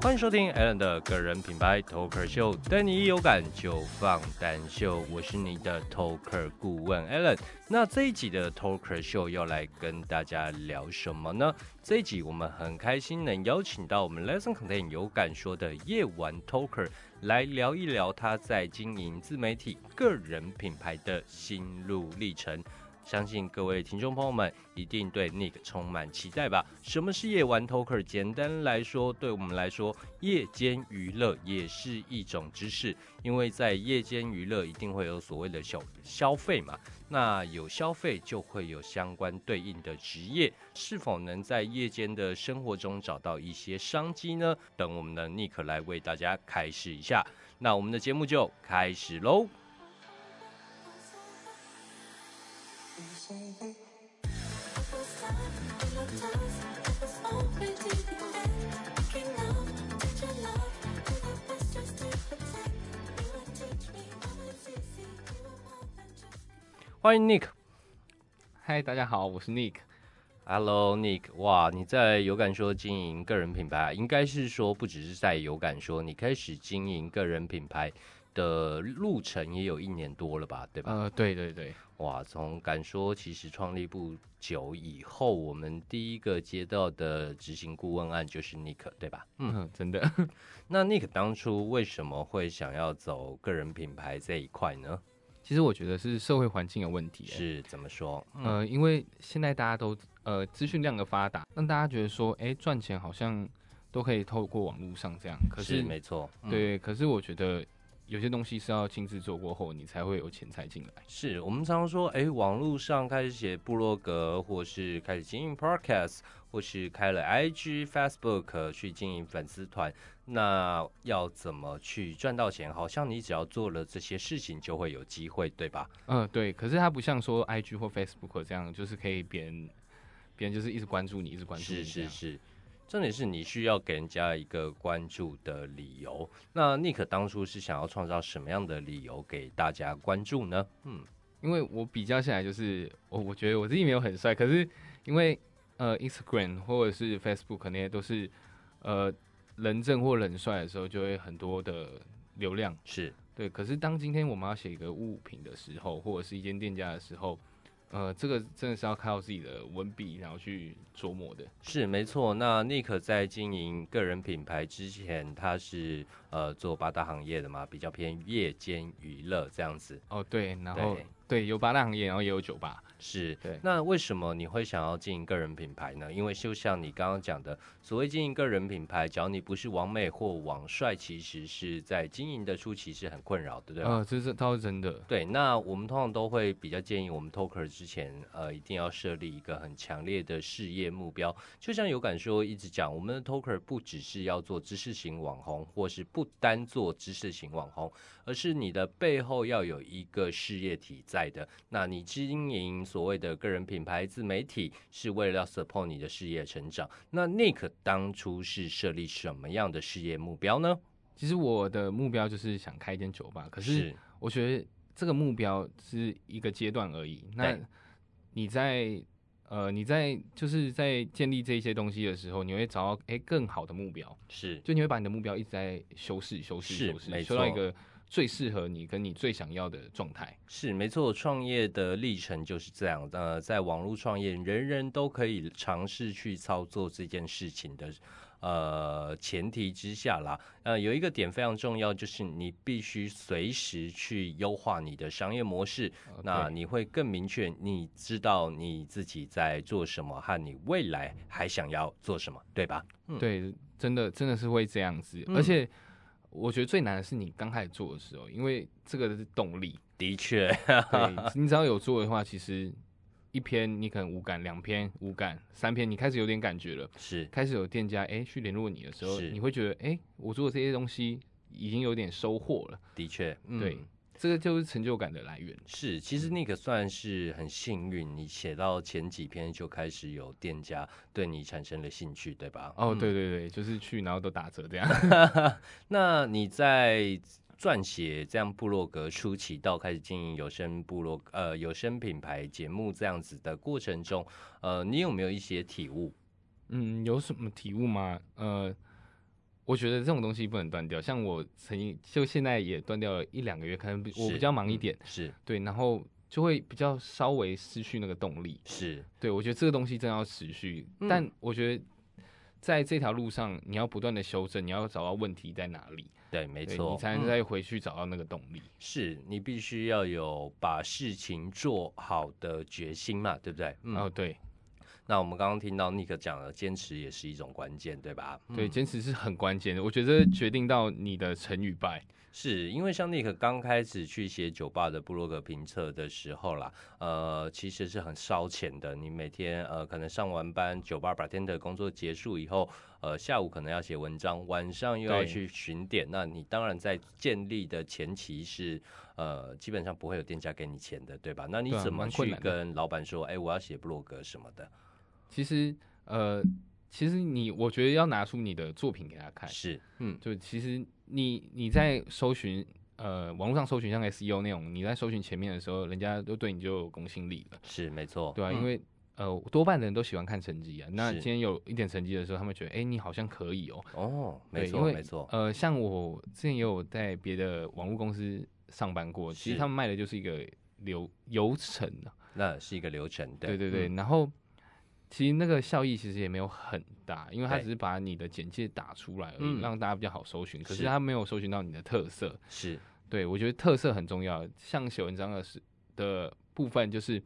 欢迎收听 Alan 的个人品牌 Talker 秀，带你一有感就放胆秀。我是你的 Talker 顾问 Alan。那这一集的 Talker 秀要来跟大家聊什么呢？这一集我们很开心能邀请到我们 Lesson Content 有感说的夜晚 Talker 来聊一聊他在经营自媒体个人品牌的心路历程。相信各位听众朋友们一定对 Nick 充满期待吧？什么是夜玩 Toker？简单来说，对我们来说，夜间娱乐也是一种知识，因为在夜间娱乐一定会有所谓的消消费嘛。那有消费就会有相关对应的职业，是否能在夜间的生活中找到一些商机呢？等我们的 Nick 来为大家开示一下。那我们的节目就开始喽。欢迎 Nick，嗨，大家好，我是 Nick。Hello，Nick，哇，你在有感说经营个人品牌，应该是说不只是在有感说，你开始经营个人品牌的路程也有一年多了吧，对吧？呃，对对对。哇，从敢说其实创立不久以后，我们第一个接到的执行顾问案就是 Nick，对吧？嗯，真的。那 Nick 当初为什么会想要走个人品牌这一块呢？其实我觉得是社会环境有问题。是怎么说？呃，因为现在大家都呃资讯量的发达，让大家觉得说，哎，赚钱好像都可以透过网络上这样。可是没错。对，可是我觉得。有些东西是要亲自做过后，你才会有钱财进来。是我们常常说，哎，网络上开始写部落格，或是开始经营 podcast，或是开了 IG、Facebook 去经营粉丝团，那要怎么去赚到钱？好像你只要做了这些事情，就会有机会，对吧？嗯，对。可是它不像说 IG 或 Facebook 这样，就是可以别人，别人就是一直关注你，一直关注你。是是是。重点是你需要给人家一个关注的理由。那 Nick 当初是想要创造什么样的理由给大家关注呢？嗯，因为我比较下来，就是我我觉得我自己没有很帅，可是因为呃 Instagram 或者是 Facebook 那些都是呃人正或人帅的时候，就会很多的流量。是对，可是当今天我们要写一个物品的时候，或者是一间店家的时候。呃，这个真的是要靠自己的文笔，然后去琢磨的。是没错。那 Nick 在经营个人品牌之前，他是呃做八大行业的嘛，比较偏夜间娱乐这样子。哦，对，然后。对，有八大行业，然后也有酒吧。是，对。那为什么你会想要经营个人品牌呢？因为就像你刚刚讲的，所谓经营个人品牌，只要你不是王美或王帅，其实是在经营的初期是很困扰的，对吧？呃，这是倒是真的。对，那我们通常都会比较建议我们 talker 之前，呃，一定要设立一个很强烈的事业目标。就像有感说一直讲，我们的 talker 不只是要做知识型网红，或是不单做知识型网红，而是你的背后要有一个事业体在。在的，那你经营所谓的个人品牌自媒体，是为了要 support 你的事业成长。那 Nick 当初是设立什么样的事业目标呢？其实我的目标就是想开一间酒吧，可是我觉得这个目标是一个阶段而已。那你在呃你在就是在建立这些东西的时候，你会找到哎更好的目标，是就你会把你的目标一直在修饰、修饰、修饰，修到一个。最适合你跟你最想要的状态是没错，创业的历程就是这样。呃，在网络创业，人人都可以尝试去操作这件事情的，呃，前提之下啦。呃，有一个点非常重要，就是你必须随时去优化你的商业模式。那你会更明确，你知道你自己在做什么，和你未来还想要做什么，对吧？对，真的真的是会这样子，而且。我觉得最难的是你刚开始做的时候，因为这个是动力。的确，对你只要有做的话，其实一篇你可能无感，两篇无感，三篇你开始有点感觉了，是开始有店家哎去联络你的时候，你会觉得哎，我做的这些东西已经有点收获了。的确，对。这个就是成就感的来源。是，其实 Nick 算是很幸运，你写到前几篇就开始有店家对你产生了兴趣，对吧？哦，对对对，就是去然后都打折这样。那你在撰写这样部落格初期到开始经营有声部落呃有声品牌节目这样子的过程中，呃，你有没有一些体悟？嗯，有什么体悟吗？呃，我觉得这种东西不能断掉。像我曾经就现在也断掉了一两个月，可能我比较忙一点，是对，然后就会比较稍微失去那个动力。是对，我觉得这个东西真要持续，但我觉得在这条路上，你要不断的修正，你要找到问题在哪里。对，没错，你才能再回去找到那个动力。是你必须要有把事情做好的决心嘛，对不对？哦，对。那我们刚刚听到尼克讲了，坚持也是一种关键，对吧？对，坚持是很关键的。我觉得决定到你的成与败。是因为像尼克刚开始去写酒吧的布洛格评测的时候啦，呃，其实是很烧钱的。你每天呃，可能上完班，酒吧白天的工作结束以后，呃，下午可能要写文章，晚上又要去巡点。那你当然在建立的前期是呃，基本上不会有店家给你钱的，对吧？那你怎么去跟老板说，哎，我要写布洛格什么的？其实，呃，其实你，我觉得要拿出你的作品给他看。是，嗯，就其实你你在搜寻，呃，网络上搜寻像 SEO 那种，你在搜寻前面的时候，人家都对你就有公信力了。是，没错，对啊，因为呃，多半的人都喜欢看成绩啊。那今天有一点成绩的时候，他们觉得，哎，你好像可以哦。哦，没错，没错。呃，像我之前也有在别的网络公司上班过，其实他们卖的就是一个流流程啊。那是一个流程，对对对，然后。其实那个效益其实也没有很大，因为它只是把你的简介打出来而已，让大家比较好搜寻。可是它没有搜寻到你的特色。是，对我觉得特色很重要。像写文章的是的部分，就是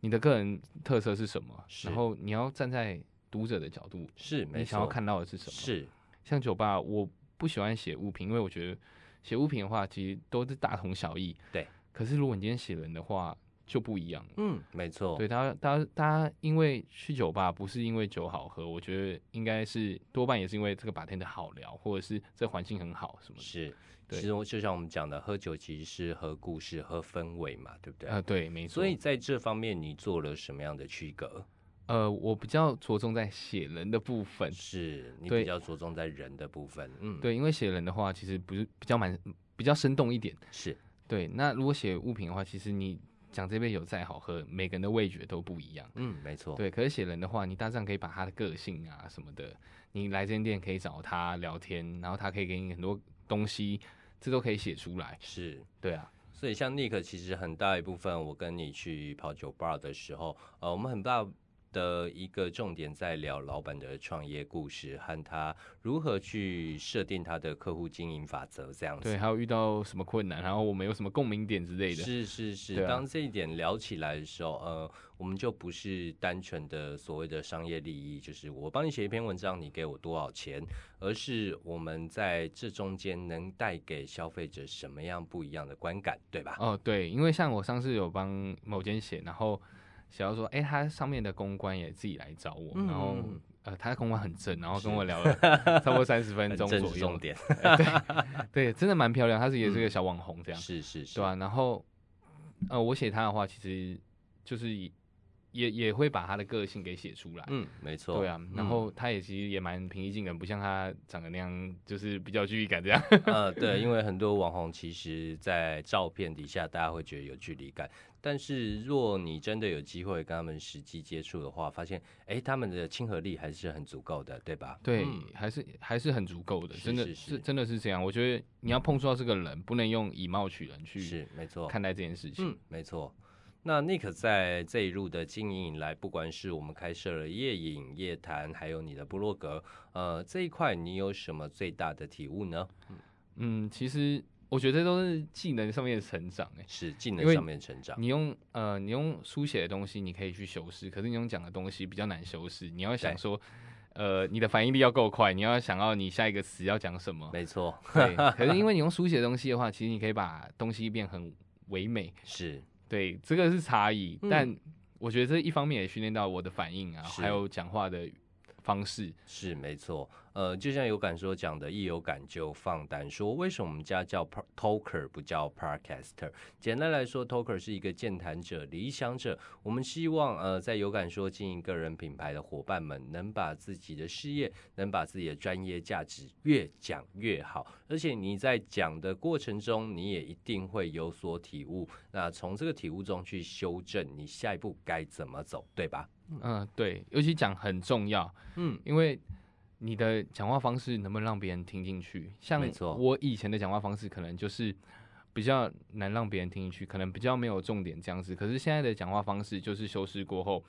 你的个人特色是什么，然后你要站在读者的角度，是，你想要看到的是什么？是。像酒吧，我不喜欢写物品，因为我觉得写物品的话，其实都是大同小异。对。可是如果你今天写人的话，就不一样，嗯，没错，对他，他，他因为去酒吧不是因为酒好喝，我觉得应该是多半也是因为这个白天的好聊，或者是这环境很好什么的。是，其实就像我们讲的，喝酒其实是喝故事、喝氛围嘛，对不对？啊，对，没错。所以在这方面，你做了什么样的区隔？呃，我比较着重在写人的部分，是你比较着重在人的部分，嗯，对，因为写人的话，其实不是比较蛮比较生动一点，是对。那如果写物品的话，其实你。讲这杯酒再好喝，每个人的味觉都不一样。嗯，没错。对，可是写人的话，你大致上可以把他的个性啊什么的，你来这间店可以找他聊天，然后他可以给你很多东西，这都可以写出来。是，对啊。所以像 Nick，其实很大一部分，我跟你去跑酒吧的时候，呃，我们很大。的一个重点在聊老板的创业故事和他如何去设定他的客户经营法则这样子。对，还有遇到什么困难，然后我们有什么共鸣点之类的。是是是，当这一点聊起来的时候，呃，我们就不是单纯的所谓的商业利益，就是我帮你写一篇文章，你给我多少钱，而是我们在这中间能带给消费者什么样不一样的观感，对吧？哦，对，因为像我上次有帮某间写，然后。想要说，哎，他上面的公关也自己来找我，然后呃，他的公关很正，然后跟我聊了差不多三十分钟左右。重点，对对，真的蛮漂亮，他是也是个小网红这样。是是是，对吧？然后呃，我写他的话，其实就是也也会把他的个性给写出来。嗯，没错。对啊，然后他也其实也蛮平易近人，不像他长得那样，就是比较距离感这样。呃，对，因为很多网红其实，在照片底下，大家会觉得有距离感。但是，若你真的有机会跟他们实际接触的话，发现，哎，他们的亲和力还是很足够的，对吧？对，还是还是很足够的，真的是真的是这样。我觉得你要碰触到这个人，不能用以貌取人去是没错看待这件事情。嗯，没错。那 Nick 在这一路的经营以来，不管是我们开设了夜影、夜谈，还有你的部落格，呃，这一块你有什么最大的体悟呢？嗯，其实。我觉得都是技能上面的成长，哎，是技能上面成长。你用呃，你用书写的东西，你可以去修饰；可是你用讲的东西比较难修饰。你要想说，呃，你的反应力要够快，你要想要你下一个词要讲什么。没错，对。可是因为你用书写的东西的话，其实你可以把东西变很唯美。是，对，这个是差异。但我觉得这一方面也训练到我的反应啊，还有讲话的方式。是，没错。呃，就像有感说讲的，一有感就放胆说。为什么我们家叫 talker 不叫 podcaster？简单来说，talker 是一个健谈者、理想者。我们希望呃，在有感说经营个人品牌的伙伴们，能把自己的事业，能把自己的专业价值越讲越好。而且你在讲的过程中，你也一定会有所体悟。那从这个体悟中去修正你下一步该怎么走，对吧？嗯，对，尤其讲很重要。嗯，因为。你的讲话方式能不能让别人听进去？像我以前的讲话方式，可能就是比较难让别人听进去，可能比较没有重点这样子。可是现在的讲话方式，就是修饰过后。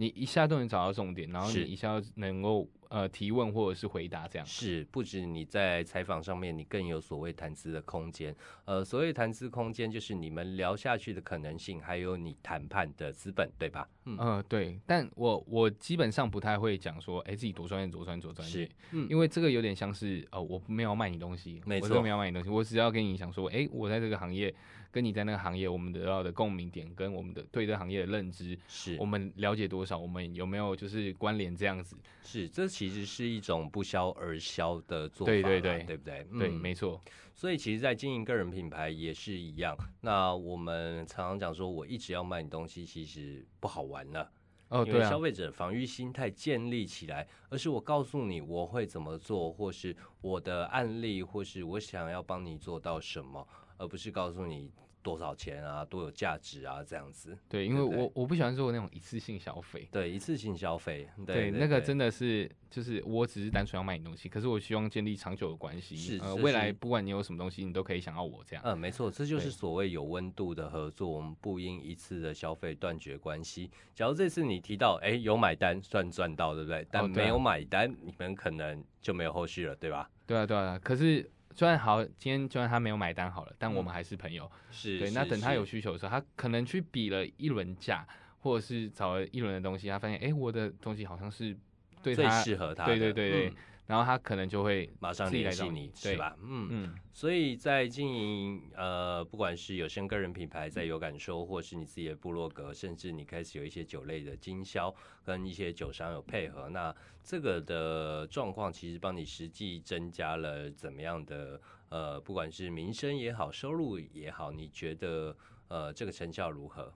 你一下都能找到重点，然后你一下能够呃提问或者是回答这样。是，不止你在采访上面，你更有所谓谈资的空间。呃，所谓谈资空间，就是你们聊下去的可能性，还有你谈判的资本，对吧？嗯，对。但我我基本上不太会讲说，哎，自己多专业，多专业，多专业。嗯，因为这个有点像是，呃，我没有卖你东西，没错，没有卖你东西，我只要跟你讲说，哎，我在这个行业。跟你在那个行业，我们得到的共鸣点，跟我们的对这个行业的认知，是我们了解多少，我们有没有就是关联这样子？是，这其实是一种不销而销的做法，对对对，对不对？对，没错。所以其实，在经营个人品牌也是一样。那我们常常讲说，我一直要卖你东西，其实不好玩了。哦，因为消费者防御心态建立起来，而是我告诉你我会怎么做，或是我的案例，或是我想要帮你做到什么。而不是告诉你多少钱啊，多有价值啊，这样子。对，因为我我不喜欢做那种一次性消费。对，一次性消费。对，那个真的是就是我只是单纯要卖你东西，可是我希望建立长久的关系。是，呃，未来不管你有什么东西，你都可以想要我这样。嗯，没错，这就是所谓有温度的合作。我们不因一次的消费断绝关系。假如这次你提到，哎，有买单算赚到，对不对？但没有买单，你们可能就没有后续了，对吧？对啊，对啊。可是。虽然好，今天就算他没有买单好了，但我们还是朋友。是对，那等他有需求的时候，他可能去比了一轮价，或者是找了一轮的东西，他发现，哎，我的东西好像是对他最适合他。对对对对。然后他可能就会马上联系你，是吧？嗯嗯。所以在经营呃，不管是有声个人品牌，在有感受，或是你自己的部落格，甚至你开始有一些酒类的经销，跟一些酒商有配合，那这个的状况其实帮你实际增加了怎么样的呃，不管是名声也好，收入也好，你觉得呃这个成效如何？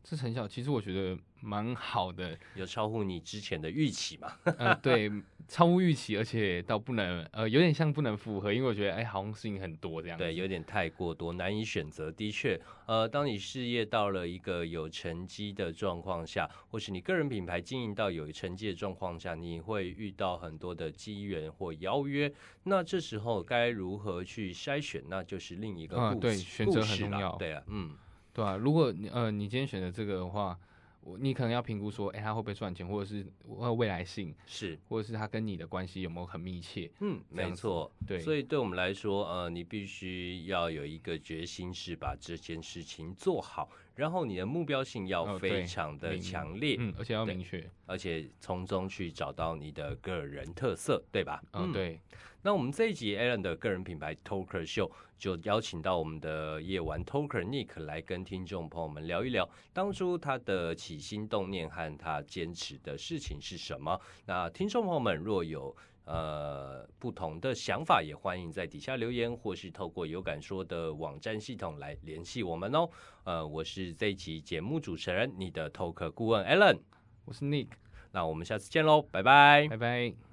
嗯，这成效其实我觉得蛮好的，有超乎你之前的预期嘛？呃，对。超乎预期，而且倒不能，呃，有点像不能符合，因为我觉得，哎，好像事情很多这样。对，有点太过多，难以选择。的确，呃，当你事业到了一个有成绩的状况下，或是你个人品牌经营到有成绩的状况下，你会遇到很多的机缘或邀约。那这时候该如何去筛选？那就是另一个故事。对，选择很重要。对啊，嗯，对啊。如果你呃，你今天选择这个的话。我你可能要评估说，哎，他会不会赚钱，或者是未来性是，或者是他跟你的关系有没有很密切？嗯，没错，对。所以对我们来说，呃，你必须要有一个决心，是把这件事情做好，然后你的目标性要非常的强烈，嗯，而且要明确，而且从中去找到你的个人特色，对吧？嗯，对。那我们这一集 Alan 的个人品牌 Talker 秀，就邀请到我们的夜晚 Talker Nick 来跟听众朋友们聊一聊，当初他的起心动念和他坚持的事情是什么。那听众朋友们若有呃不同的想法，也欢迎在底下留言，或是透过有感说的网站系统来联系我们哦。呃，我是这一期节目主持人，你的 Talker 顾问 Alan，我是 Nick，那我们下次见喽，拜拜，拜拜。